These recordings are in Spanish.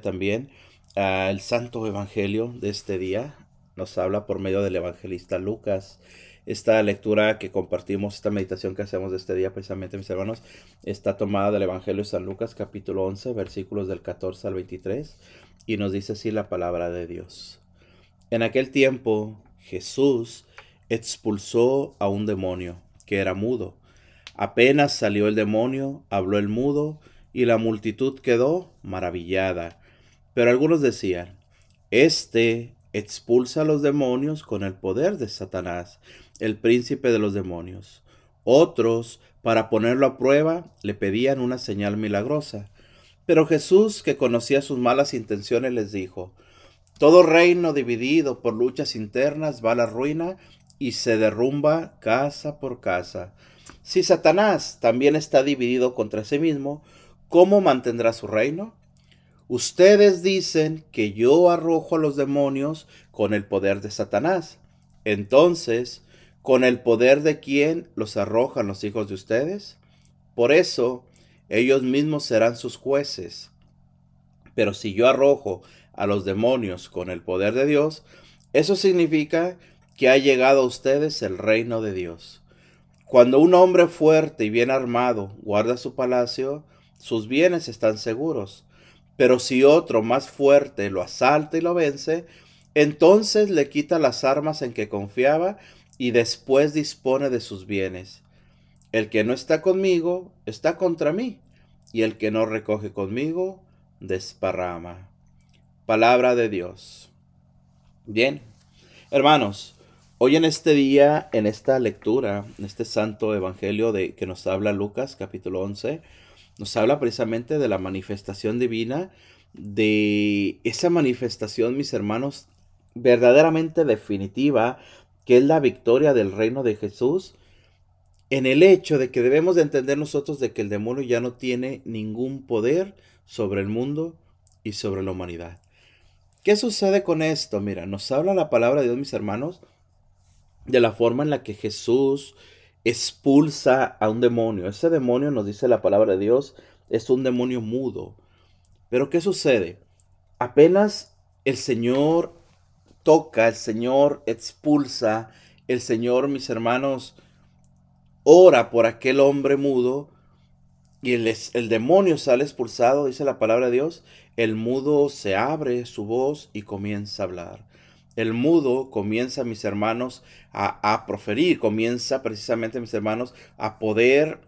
también el santo evangelio de este día. Nos habla por medio del evangelista Lucas. Esta lectura que compartimos, esta meditación que hacemos de este día, precisamente, mis hermanos, está tomada del Evangelio de San Lucas, capítulo 11, versículos del 14 al 23, y nos dice así la palabra de Dios. En aquel tiempo, Jesús expulsó a un demonio que era mudo. Apenas salió el demonio, habló el mudo, y la multitud quedó maravillada. Pero algunos decían, Este expulsa a los demonios con el poder de Satanás, el príncipe de los demonios. Otros, para ponerlo a prueba, le pedían una señal milagrosa. Pero Jesús, que conocía sus malas intenciones, les dijo, Todo reino dividido por luchas internas va a la ruina y se derrumba casa por casa. Si Satanás también está dividido contra sí mismo, ¿cómo mantendrá su reino? Ustedes dicen que yo arrojo a los demonios con el poder de Satanás. Entonces, ¿con el poder de quién los arrojan los hijos de ustedes? Por eso, ellos mismos serán sus jueces. Pero si yo arrojo a los demonios con el poder de Dios, eso significa que ha llegado a ustedes el reino de Dios. Cuando un hombre fuerte y bien armado guarda su palacio, sus bienes están seguros. Pero si otro más fuerte lo asalta y lo vence, entonces le quita las armas en que confiaba y después dispone de sus bienes. El que no está conmigo está contra mí, y el que no recoge conmigo desparrama. Palabra de Dios. Bien, hermanos, hoy en este día, en esta lectura, en este santo evangelio de que nos habla Lucas capítulo 11, nos habla precisamente de la manifestación divina, de esa manifestación, mis hermanos, verdaderamente definitiva, que es la victoria del reino de Jesús, en el hecho de que debemos de entender nosotros de que el demonio ya no tiene ningún poder sobre el mundo y sobre la humanidad. ¿Qué sucede con esto? Mira, nos habla la palabra de Dios, mis hermanos, de la forma en la que Jesús expulsa a un demonio. Ese demonio, nos dice la palabra de Dios, es un demonio mudo. Pero ¿qué sucede? Apenas el Señor toca, el Señor expulsa, el Señor, mis hermanos, ora por aquel hombre mudo y el, el demonio sale expulsado, dice la palabra de Dios, el mudo se abre su voz y comienza a hablar el mudo comienza, mis hermanos, a, proferir, comienza precisamente, mis hermanos, a poder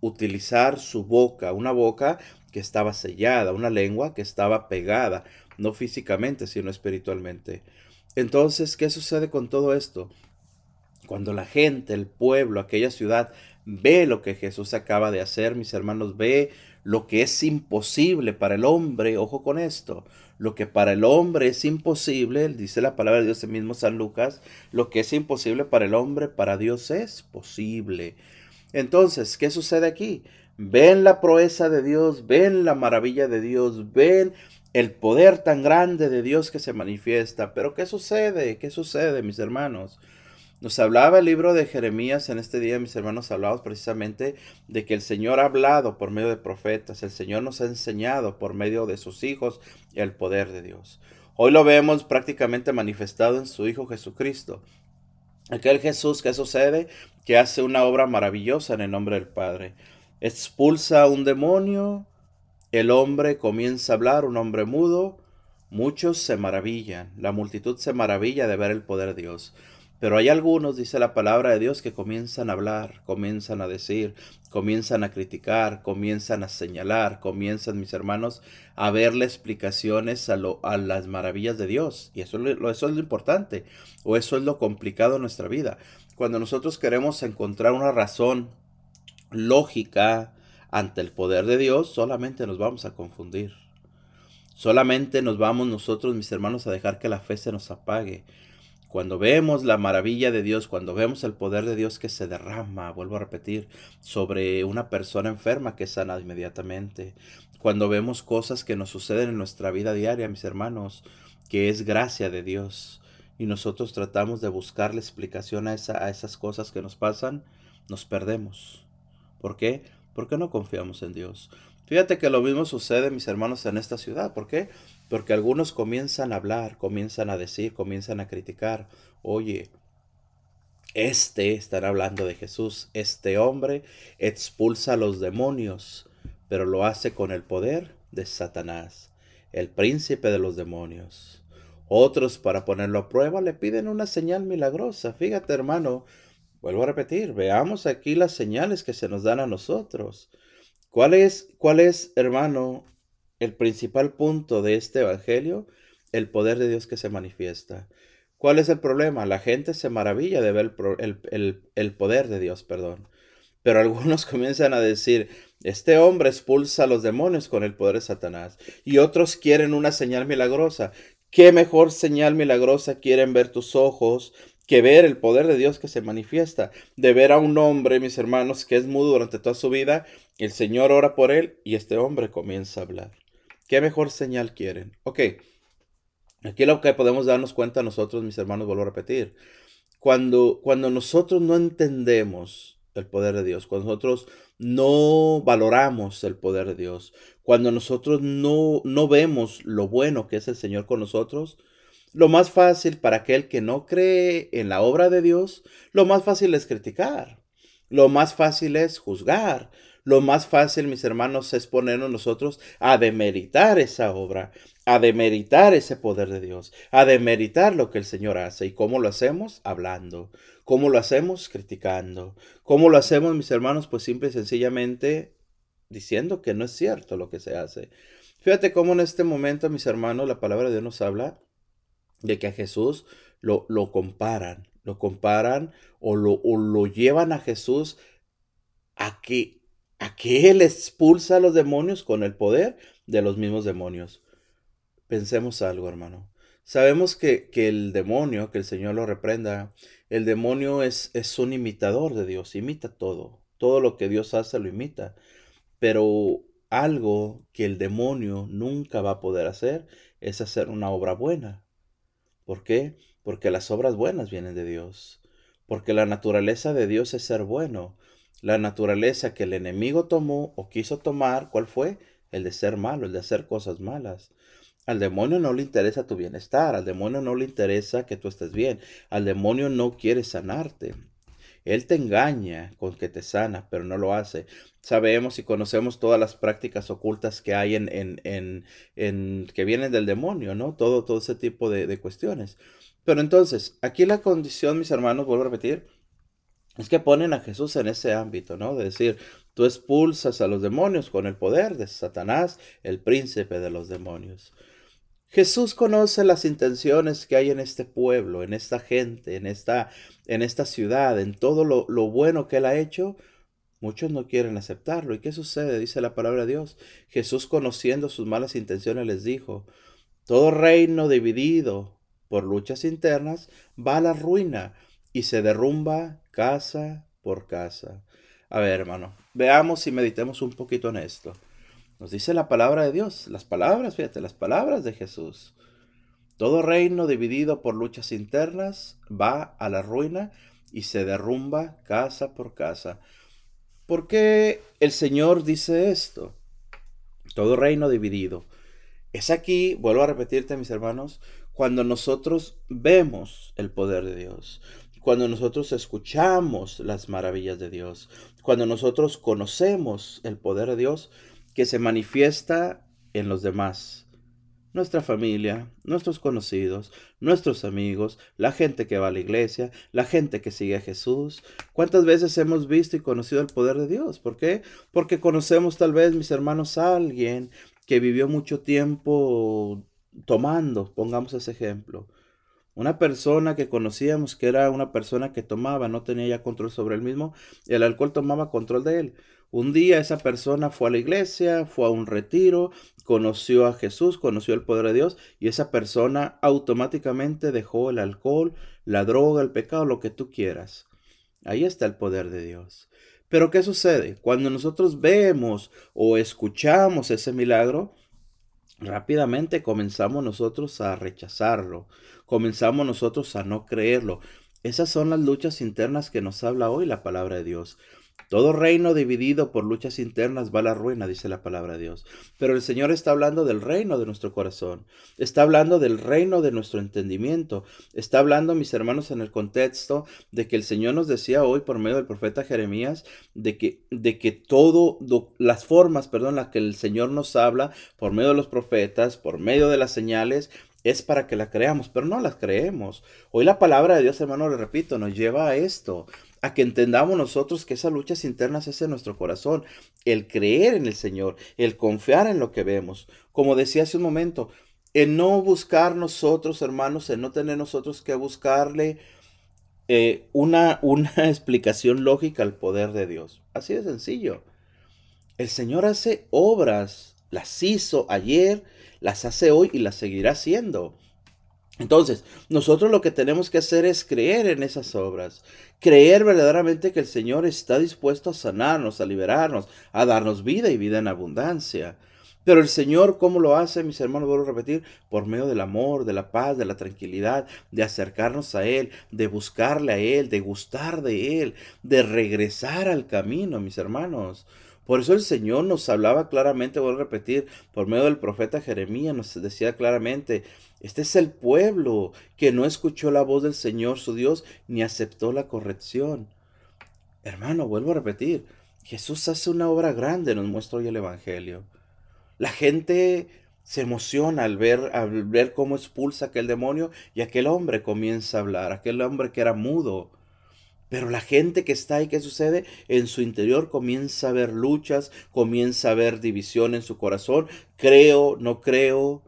utilizar su boca, una boca que estaba sellada, una lengua que estaba pegada, no físicamente, sino espiritualmente. Entonces, ¿qué sucede con todo esto? Cuando la gente, el pueblo, aquella ciudad ve lo que Jesús acaba de hacer, mis hermanos, ve lo que es imposible para el hombre, ojo con esto, lo que para el hombre es imposible, dice la palabra de Dios en mismo San Lucas, lo que es imposible para el hombre, para Dios es posible. Entonces, ¿qué sucede aquí? Ven la proeza de Dios, ven la maravilla de Dios, ven el poder tan grande de Dios que se manifiesta. Pero ¿qué sucede? ¿Qué sucede, mis hermanos? Nos hablaba el libro de Jeremías en este día, mis hermanos, hablamos precisamente de que el Señor ha hablado por medio de profetas, el Señor nos ha enseñado por medio de sus hijos el poder de Dios. Hoy lo vemos prácticamente manifestado en su Hijo Jesucristo. Aquel Jesús que sucede, que hace una obra maravillosa en el nombre del Padre. Expulsa a un demonio, el hombre comienza a hablar, un hombre mudo, muchos se maravillan, la multitud se maravilla de ver el poder de Dios. Pero hay algunos, dice la palabra de Dios, que comienzan a hablar, comienzan a decir, comienzan a criticar, comienzan a señalar, comienzan, mis hermanos, a verle explicaciones a, lo, a las maravillas de Dios. Y eso, eso es lo importante, o eso es lo complicado en nuestra vida. Cuando nosotros queremos encontrar una razón lógica ante el poder de Dios, solamente nos vamos a confundir. Solamente nos vamos nosotros, mis hermanos, a dejar que la fe se nos apague cuando vemos la maravilla de Dios, cuando vemos el poder de Dios que se derrama, vuelvo a repetir, sobre una persona enferma que sana inmediatamente, cuando vemos cosas que nos suceden en nuestra vida diaria, mis hermanos, que es gracia de Dios, y nosotros tratamos de buscar la explicación a esas cosas que nos pasan, nos perdemos. ¿Por qué? Porque no confiamos en Dios. Fíjate que lo mismo sucede, mis hermanos, en esta ciudad. ¿Por qué? Porque algunos comienzan a hablar, comienzan a decir, comienzan a criticar. Oye, este, están hablando de Jesús, este hombre expulsa a los demonios, pero lo hace con el poder de Satanás, el príncipe de los demonios. Otros, para ponerlo a prueba, le piden una señal milagrosa. Fíjate, hermano, vuelvo a repetir, veamos aquí las señales que se nos dan a nosotros. ¿Cuál es, cuál es, hermano, el principal punto de este Evangelio? El poder de Dios que se manifiesta. ¿Cuál es el problema? La gente se maravilla de ver el, poder de Dios, perdón. Pero algunos comienzan a decir, este hombre expulsa a los demonios con el poder de Satanás. Y otros quieren una señal milagrosa. ¿Qué mejor señal milagrosa quieren ver tus ojos que ver el poder de Dios que se manifiesta? De ver a un hombre, mis hermanos, que es mudo durante toda su vida el Señor ora por él y este hombre comienza a hablar. ¿Qué mejor señal quieren? Ok, aquí lo que podemos darnos cuenta nosotros, mis hermanos, vuelvo a repetir. Cuando, cuando nosotros no entendemos el poder de Dios, cuando nosotros no valoramos el poder de Dios, cuando nosotros no, no vemos lo bueno que es el Señor con nosotros, lo más fácil para aquel que no cree en la obra de Dios, lo más fácil es criticar, lo más fácil es juzgar, lo más fácil, mis hermanos, es ponernos nosotros a demeritar esa obra, a demeritar ese poder de Dios, a demeritar lo que el Señor hace. ¿Y cómo lo hacemos? Hablando. ¿Cómo lo hacemos? Criticando. ¿Cómo lo hacemos, mis hermanos? Pues simple y sencillamente diciendo que no es cierto lo que se hace. Fíjate cómo en este momento, mis hermanos, la palabra de Dios nos habla de que a Jesús lo, lo comparan, lo comparan o lo, o lo llevan a Jesús a que a que Él expulsa a los demonios con el poder de los mismos demonios. Pensemos algo, hermano. Sabemos que, que el demonio, que el Señor lo reprenda, el demonio es, es un imitador de Dios, imita todo. Todo lo que Dios hace lo imita. Pero algo que el demonio nunca va a poder hacer es hacer una obra buena. ¿Por qué? Porque las obras buenas vienen de Dios. Porque la naturaleza de Dios es ser bueno. La naturaleza que el enemigo tomó o quiso tomar, ¿cuál fue? El de ser malo, el de hacer cosas malas. Al demonio no le interesa tu bienestar, al demonio no le interesa que tú estés bien, al demonio no quiere sanarte. Él te engaña con que te sana, pero no lo hace. Sabemos y conocemos todas las prácticas ocultas que hay en, en, en, que vienen del demonio, ¿no? Todo, todo ese tipo de, de cuestiones. Pero entonces, aquí la condición, mis hermanos, vuelvo a repetir, es que ponen a Jesús en ese ámbito, ¿no? De decir, tú expulsas a los demonios con el poder de Satanás, el príncipe de los demonios. Jesús conoce las intenciones que hay en este pueblo, en esta gente, en esta, en esta ciudad, en todo lo, lo bueno que Él ha hecho. Muchos no quieren aceptarlo. ¿Y qué sucede? Dice la palabra de Dios. Jesús, conociendo sus malas intenciones, les dijo, todo reino dividido por luchas internas va a la ruina y se derrumba casa por casa. A ver, hermano, veamos y meditemos un poquito en esto. Nos dice la palabra de Dios, las palabras, fíjate, las palabras de Jesús. Todo reino dividido por luchas internas va a la ruina y se derrumba casa por casa. ¿Por qué el Señor dice esto? Todo reino dividido. Es aquí, vuelvo a repetirte, mis hermanos, cuando nosotros vemos el poder de Dios, cuando nosotros escuchamos las maravillas de Dios, cuando nosotros conocemos el poder de Dios que se manifiesta en los demás. Nuestra familia, nuestros conocidos, nuestros amigos, la gente que va a la iglesia, la gente que sigue a Jesús. ¿Cuántas veces hemos visto y conocido el poder de Dios? ¿Por qué? Porque conocemos tal vez, mis hermanos, a alguien que vivió mucho tiempo tomando, pongamos ese ejemplo una persona que conocíamos que era una persona que tomaba, no tenía ya control sobre él mismo, el alcohol tomaba control de él. Un día esa persona fue a la iglesia, fue a un retiro, conoció a Jesús, conoció el poder de Dios y esa persona automáticamente dejó el alcohol, la droga, el pecado, lo que tú quieras. Ahí está el poder de Dios. Pero ¿qué sucede? Cuando nosotros vemos o escuchamos ese milagro, rápidamente comenzamos nosotros a rechazarlo, comenzamos nosotros a no creerlo. Esas son las luchas internas que nos habla hoy la palabra de Dios. Todo reino dividido por luchas internas va a la ruina, dice la palabra de Dios. Pero el Señor está hablando del reino de nuestro corazón. Está hablando del reino de nuestro entendimiento. Está hablando, mis hermanos, en el contexto de que el Señor nos decía hoy por medio del profeta Jeremías de que, de que todo, las formas, perdón, las que el Señor nos habla por medio de los profetas, por medio de las señales, es para que la creamos, pero no las creemos. Hoy la palabra de Dios, hermano, le repito, nos lleva a esto, a que entendamos nosotros que esas luchas internas es en nuestro corazón, el creer en el Señor, el confiar en lo que vemos. Como decía hace un momento, el no buscar nosotros, hermanos, el no tener nosotros que buscarle eh, una, una explicación lógica al poder de Dios. Así de sencillo. El Señor hace obras, las hizo ayer, las hace hoy y las seguirá haciendo. Entonces, nosotros lo que tenemos que hacer es creer en esas obras, creer verdaderamente que el Señor está dispuesto a sanarnos, a liberarnos, a darnos vida y vida en abundancia. Pero el Señor, ¿cómo lo hace, mis hermanos? Vuelvo a repetir, por medio del amor, de la paz, de la tranquilidad, de acercarnos a Él, de buscarle a Él, de gustar de Él, de regresar al camino, mis hermanos. Por eso el Señor nos hablaba claramente, voy a repetir, por medio del profeta Jeremías nos decía claramente, este es el pueblo que no escuchó la voz del Señor su Dios ni aceptó la corrección. Hermano, vuelvo a repetir, Jesús hace una obra grande, nos muestra hoy el Evangelio. La gente se emociona al ver, al ver cómo expulsa aquel demonio y aquel hombre comienza a hablar, aquel hombre que era mudo, pero la gente que está ahí, ¿qué sucede? En su interior comienza a haber luchas, comienza a haber división en su corazón. Creo, no creo,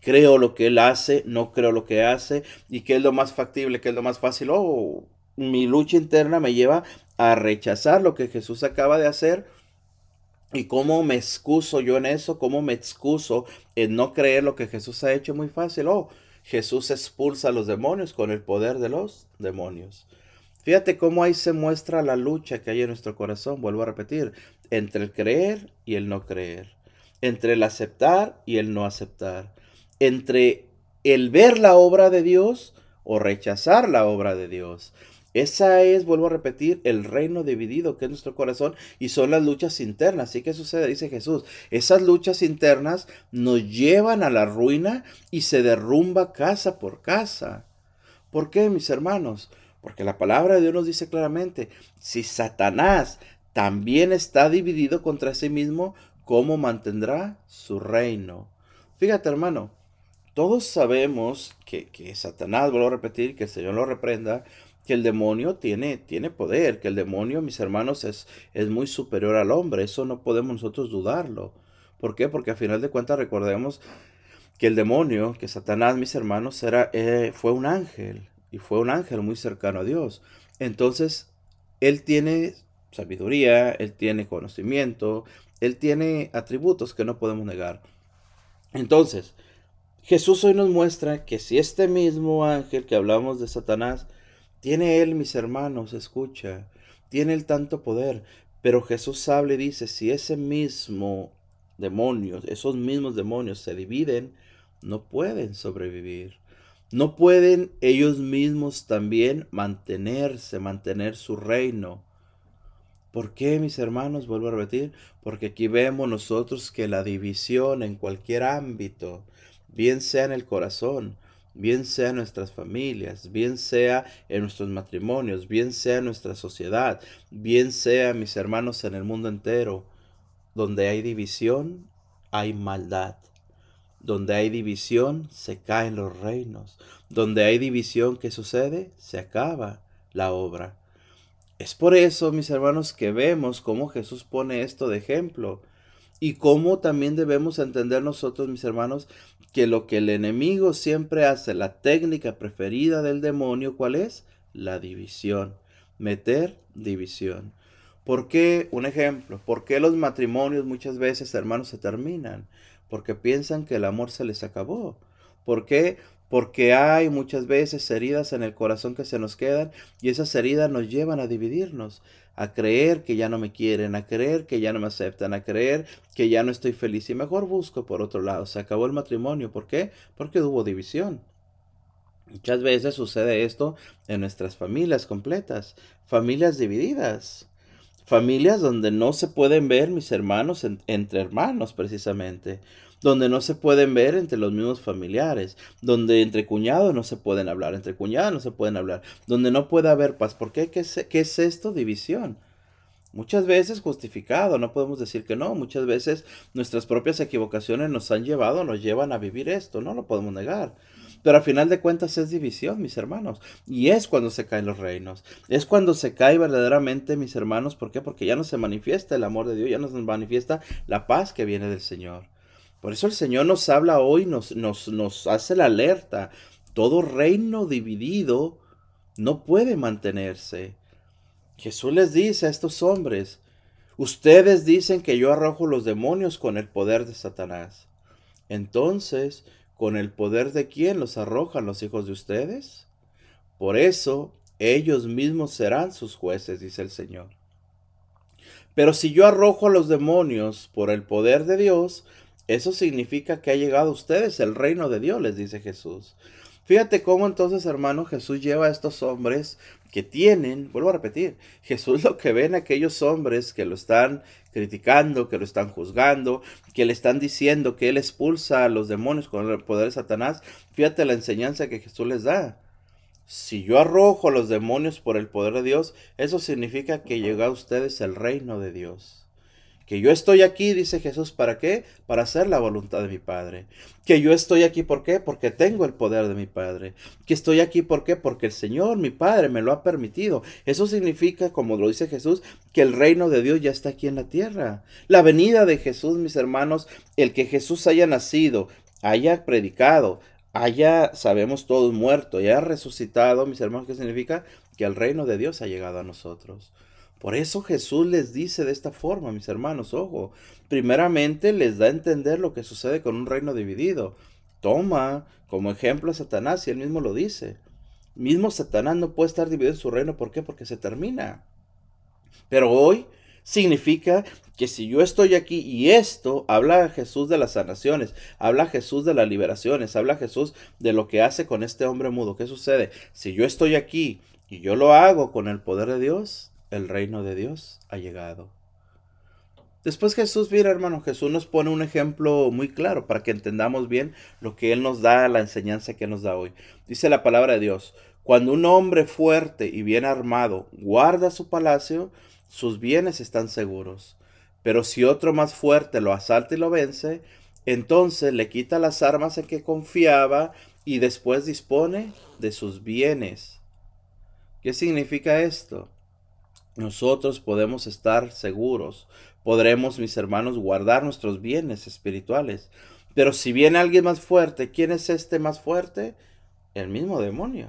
creo lo que él hace, no creo lo que hace. ¿Y qué es lo más factible? ¿Qué es lo más fácil? Oh, mi lucha interna me lleva a rechazar lo que Jesús acaba de hacer. ¿Y cómo me excuso yo en eso? ¿Cómo me excuso en no creer lo que Jesús ha hecho? Muy fácil. Oh, Jesús expulsa a los demonios con el poder de los demonios. Fíjate cómo ahí se muestra la lucha que hay en nuestro corazón, vuelvo a repetir, entre el creer y el no creer, entre el aceptar y el no aceptar, entre el ver la obra de Dios o rechazar la obra de Dios. Esa es, vuelvo a repetir, el reino dividido que es nuestro corazón y son las luchas internas. ¿Y qué sucede? Dice Jesús. Esas luchas internas nos llevan a la ruina y se derrumba casa por casa. ¿Por qué, mis hermanos? Porque la palabra de Dios nos dice claramente, si Satanás también está dividido contra sí mismo, ¿cómo mantendrá su reino? Fíjate hermano, todos sabemos que, Satanás, vuelvo a repetir, que el Señor lo reprenda, que el demonio tiene, tiene poder, que el demonio, mis hermanos, es, es muy superior al hombre. Eso no podemos nosotros dudarlo. ¿Por qué? Porque a final de cuentas recordemos que el demonio, que Satanás, mis hermanos, era, eh, fue un ángel y fue un ángel muy cercano a Dios. Entonces, él tiene sabiduría, él tiene conocimiento, él tiene atributos que no podemos negar. Entonces, Jesús hoy nos muestra que si este mismo ángel que hablamos de Satanás, tiene él, mis hermanos, escucha, tiene el tanto poder, pero Jesús habla y dice, si ese mismo demonio, esos mismos demonios se dividen, no pueden sobrevivir. No pueden ellos mismos también mantenerse, mantener su reino. ¿Por qué, mis hermanos? Vuelvo a repetir, porque aquí vemos nosotros que la división en cualquier ámbito, bien sea en el corazón, bien sea en nuestras familias, bien sea en nuestros matrimonios, bien sea en nuestra sociedad, bien sea, mis hermanos, en el mundo entero, donde hay división, hay maldad. Donde hay división, se caen los reinos. Donde hay división, ¿qué sucede? Se acaba la obra. Es por eso, mis hermanos, que vemos cómo Jesús pone esto de ejemplo y cómo también debemos entender nosotros, mis hermanos, que lo que el enemigo siempre hace, la técnica preferida del demonio, ¿cuál es? La división. Meter división. ¿Por qué? Un ejemplo. ¿Por qué los matrimonios muchas veces, hermanos, se terminan? Porque piensan que el amor se les acabó. ¿Por qué? Porque hay muchas veces heridas en el corazón que se nos quedan y esas heridas nos llevan a dividirnos, a creer que ya no me quieren, a creer que ya no me aceptan, a creer que ya no estoy feliz y mejor busco por otro lado. Se acabó el matrimonio. ¿Por qué? Porque hubo división. Muchas veces sucede esto en nuestras familias completas, familias divididas Familias donde no se pueden ver mis hermanos entre hermanos precisamente, donde no se pueden ver entre los mismos familiares, donde entre cuñados no se pueden hablar, entre cuñadas no se pueden hablar, donde no puede haber paz. ¿Por qué? ¿Qué es, qué es esto? División. Muchas veces justificado, no podemos decir que no, muchas veces nuestras propias equivocaciones nos han llevado, nos llevan a vivir esto, no lo podemos negar. Pero al final de cuentas es división, mis hermanos. Y es cuando se caen los reinos. Es cuando se cae verdaderamente, mis hermanos. ¿Por qué? Porque ya no se manifiesta el amor de Dios, ya no se manifiesta la paz que viene del Señor. Por eso el Señor nos habla hoy, nos, nos, nos hace la alerta. Todo reino dividido no puede mantenerse. Jesús les dice a estos hombres, ustedes dicen que yo arrojo los demonios con el poder de Satanás. Entonces, ¿Con el poder de quién los arrojan los hijos de ustedes? Por eso ellos mismos serán sus jueces, dice el Señor. Pero si yo arrojo a los demonios por el poder de Dios, eso significa que ha llegado a ustedes el reino de Dios, les dice Jesús. Fíjate cómo entonces, hermano, Jesús lleva a estos hombres que tienen, vuelvo a repetir, Jesús lo que ven aquellos hombres que lo están criticando, que lo están juzgando, que le están diciendo que él expulsa a los demonios con el poder de Satanás. Fíjate la enseñanza que Jesús les da. Si yo arrojo a los demonios por el poder de Dios, eso significa que llega a ustedes el reino de Dios. Que yo estoy aquí, dice Jesús, ¿para qué? Para hacer la voluntad de mi Padre. Que yo estoy aquí, ¿por qué? Porque tengo el poder de mi Padre. Que estoy aquí, ¿por qué? Porque el Señor, mi Padre, me lo ha permitido. Eso significa, como lo dice Jesús, que el reino de Dios ya está aquí en la tierra. La venida de Jesús, mis hermanos, el que Jesús haya nacido, haya predicado, haya, sabemos todos, muerto y haya resucitado, mis hermanos, ¿qué significa? Que el reino de Dios ha llegado a nosotros. Por eso Jesús les dice de esta forma, mis hermanos, ojo, primeramente les da a entender lo que sucede con un reino dividido. Toma como ejemplo a Satanás y él mismo lo dice. Mismo Satanás no puede estar dividido en su reino, ¿por qué? Porque se termina. Pero hoy significa que si yo estoy aquí y esto habla Jesús de las sanaciones, habla Jesús de las liberaciones, habla Jesús de lo que hace con este hombre mudo. ¿Qué sucede? Si yo estoy aquí y yo lo hago con el poder de Dios, el reino de Dios ha llegado. Después Jesús, mira hermano, Jesús nos pone un ejemplo muy claro para que entendamos bien lo que Él nos da, la enseñanza que nos da hoy. Dice la palabra de Dios, cuando un hombre fuerte y bien armado guarda su palacio, sus bienes están seguros. Pero si otro más fuerte lo asalta y lo vence, entonces le quita las armas en que confiaba y después dispone de sus bienes. ¿Qué significa esto? Nosotros podemos estar seguros, podremos, mis hermanos, guardar nuestros bienes espirituales. Pero si viene alguien más fuerte, ¿quién es este más fuerte? El mismo demonio.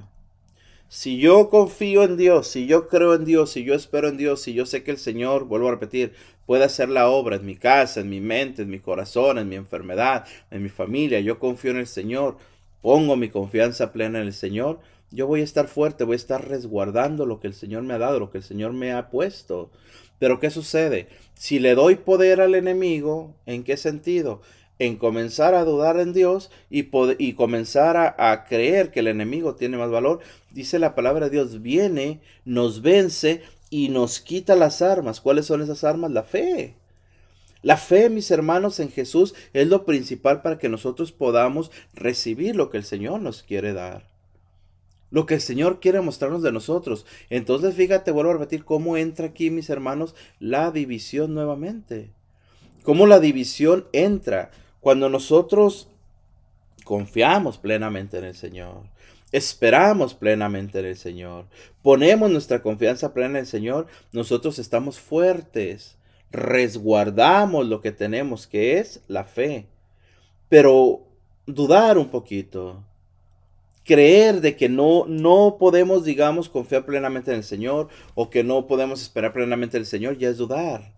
Si yo confío en Dios, si yo creo en Dios, si yo espero en Dios, si yo sé que el Señor, vuelvo a repetir, puede hacer la obra en mi casa, en mi mente, en mi corazón, en mi enfermedad, en mi familia, yo confío en el Señor, pongo mi confianza plena en el Señor, yo voy a estar fuerte, voy a estar resguardando lo que el Señor me ha dado, lo que el Señor me ha puesto. Pero ¿qué sucede? Si le doy poder al enemigo, ¿en qué sentido? En comenzar a dudar en Dios y, y comenzar a, a creer que el enemigo tiene más valor. Dice la palabra de Dios, viene, nos vence y nos quita las armas. ¿Cuáles son esas armas? La fe. La fe, mis hermanos, en Jesús es lo principal para que nosotros podamos recibir lo que el Señor nos quiere dar lo que el Señor quiere mostrarnos de nosotros. Entonces, fíjate, vuelvo a repetir cómo entra aquí, mis hermanos, la división nuevamente. Cómo la división entra cuando nosotros confiamos plenamente en el Señor. Esperamos plenamente en el Señor. Ponemos nuestra confianza plena en el Señor. Nosotros estamos fuertes. Resguardamos lo que tenemos, que es la fe. Pero dudar un poquito creer de que no, no podemos, digamos, confiar plenamente en el Señor o que no podemos esperar plenamente en el Señor, ya es dudar.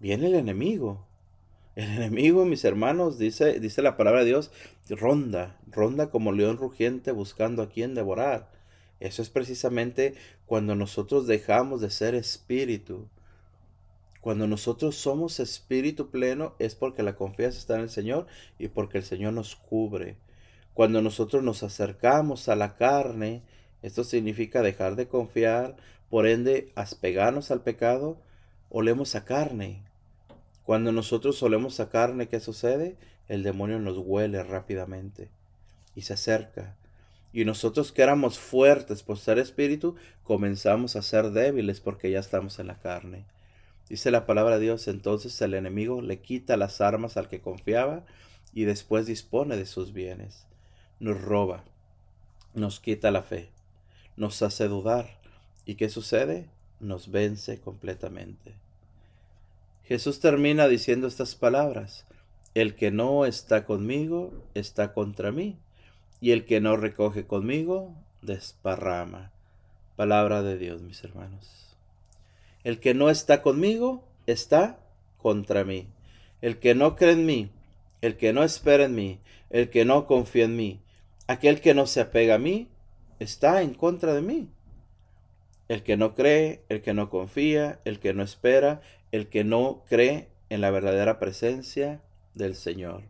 Viene el enemigo. El enemigo, mis hermanos, dice, dice la palabra de Dios, ronda, ronda como león rugiente buscando a quien devorar. Eso es precisamente cuando nosotros dejamos de ser espíritu. Cuando nosotros somos espíritu pleno es porque la confianza está en el Señor y porque el Señor nos cubre. Cuando nosotros nos acercamos a la carne, esto significa dejar de confiar, por ende, aspegarnos al pecado. olemos a carne. Cuando nosotros olemos a carne, ¿qué sucede? El demonio nos huele rápidamente y se acerca. Y nosotros que éramos fuertes por ser espíritu, comenzamos a ser débiles porque ya estamos en la carne. Dice la palabra de Dios, entonces el enemigo le quita las armas al que confiaba y después dispone de sus bienes. Nos roba, nos quita la fe, nos hace dudar. ¿Y qué sucede? Nos vence completamente. Jesús termina diciendo estas palabras. El que no está conmigo está contra mí, y el que no recoge conmigo desparrama. Palabra de Dios, mis hermanos. El que no está conmigo está contra mí. El que no cree en mí, el que no espera en mí, el que no confía en mí, aquel que no se apega a mí, está en contra de mí. El que no cree, el que no confía, el que no espera, el que no cree en la verdadera presencia del Señor.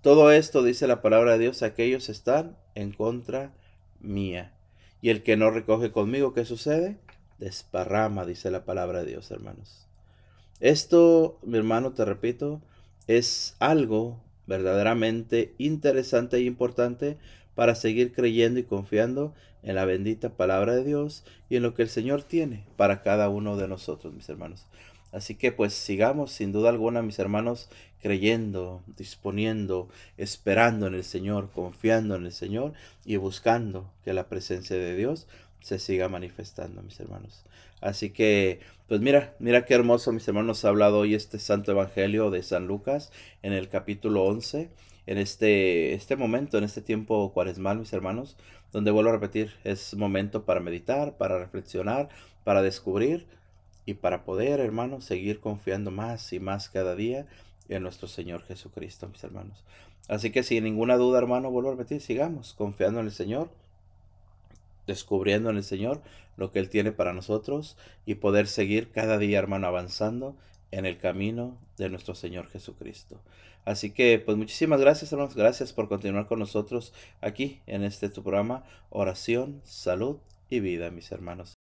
Todo esto, dice la palabra de Dios, aquellos están en contra mía. Y el que no recoge conmigo, ¿qué sucede? Desparrama, dice la palabra de Dios, hermanos. Esto, mi hermano, te repito, es algo verdaderamente interesante e importante para seguir creyendo y confiando en la bendita palabra de Dios y en lo que el Señor tiene para cada uno de nosotros, mis hermanos. Así que pues sigamos sin duda alguna, mis hermanos, creyendo, disponiendo, esperando en el Señor, confiando en el Señor y buscando que la presencia de Dios se siga manifestando, mis hermanos. Así que, pues mira, mira qué hermoso, mis hermanos, ha hablado hoy este Santo Evangelio de San Lucas en el capítulo 11, en este, este momento, en este tiempo cuaresmal, mis hermanos, donde vuelvo a repetir, es momento para meditar, para reflexionar, para descubrir y para poder, hermanos, seguir confiando más y más cada día en nuestro Señor Jesucristo, mis hermanos. Así que sin ninguna duda, hermano, vuelvo a repetir, sigamos confiando en el Señor descubriendo en el Señor lo que Él tiene para nosotros y poder seguir cada día, hermano, avanzando en el camino de nuestro Señor Jesucristo. Así que, pues muchísimas gracias, hermanos. Gracias por continuar con nosotros aquí en este tu programa, Oración, Salud y Vida, mis hermanos.